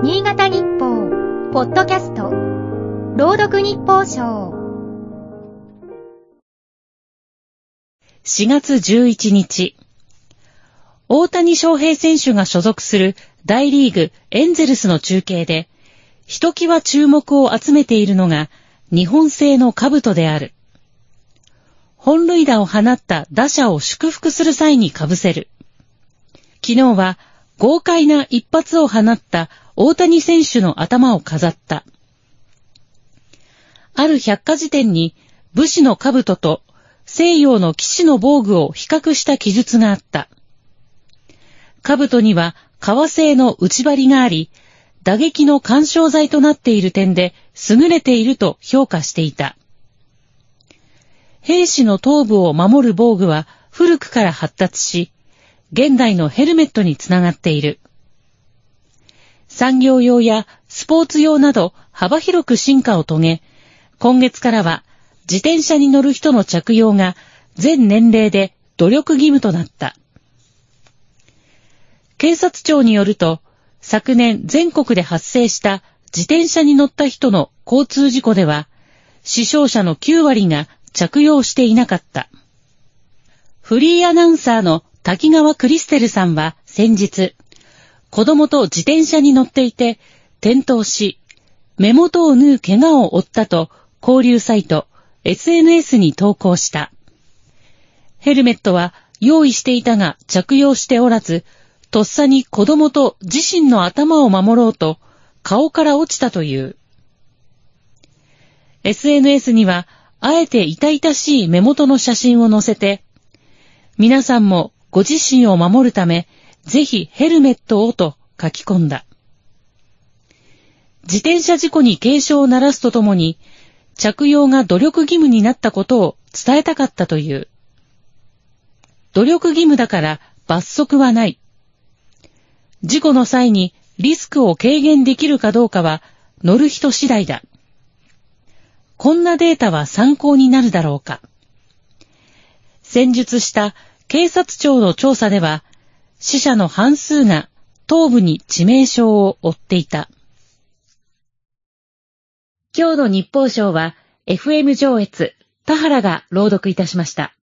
新潟日報、ポッドキャスト、朗読日報賞。4月11日、大谷翔平選手が所属する大リーグエンゼルスの中継で、ひときわ注目を集めているのが日本製の兜である。本塁打を放った打者を祝福する際に被せる。昨日は豪快な一発を放った大谷選手の頭を飾った。ある百科事典に武士の兜と西洋の騎士の防具を比較した記述があった。兜には革製の内張りがあり、打撃の干渉剤となっている点で優れていると評価していた。兵士の頭部を守る防具は古くから発達し、現代のヘルメットにつながっている。産業用やスポーツ用など幅広く進化を遂げ、今月からは自転車に乗る人の着用が全年齢で努力義務となった。警察庁によると、昨年全国で発生した自転車に乗った人の交通事故では、死傷者の9割が着用していなかった。フリーアナウンサーの滝川クリステルさんは先日、子供と自転車に乗っていて転倒し、目元を縫う怪我を負ったと交流サイト SNS に投稿した。ヘルメットは用意していたが着用しておらず、とっさに子供と自身の頭を守ろうと顔から落ちたという。SNS にはあえて痛々しい目元の写真を載せて、皆さんもご自身を守るため、ぜひヘルメットをと書き込んだ。自転車事故に警鐘を鳴らすとともに、着用が努力義務になったことを伝えたかったという。努力義務だから罰則はない。事故の際にリスクを軽減できるかどうかは乗る人次第だ。こんなデータは参考になるだろうか。先述した警察庁の調査では、死者の半数が頭部に致命傷を負っていた。今日の日報賞は FM 上越田原が朗読いたしました。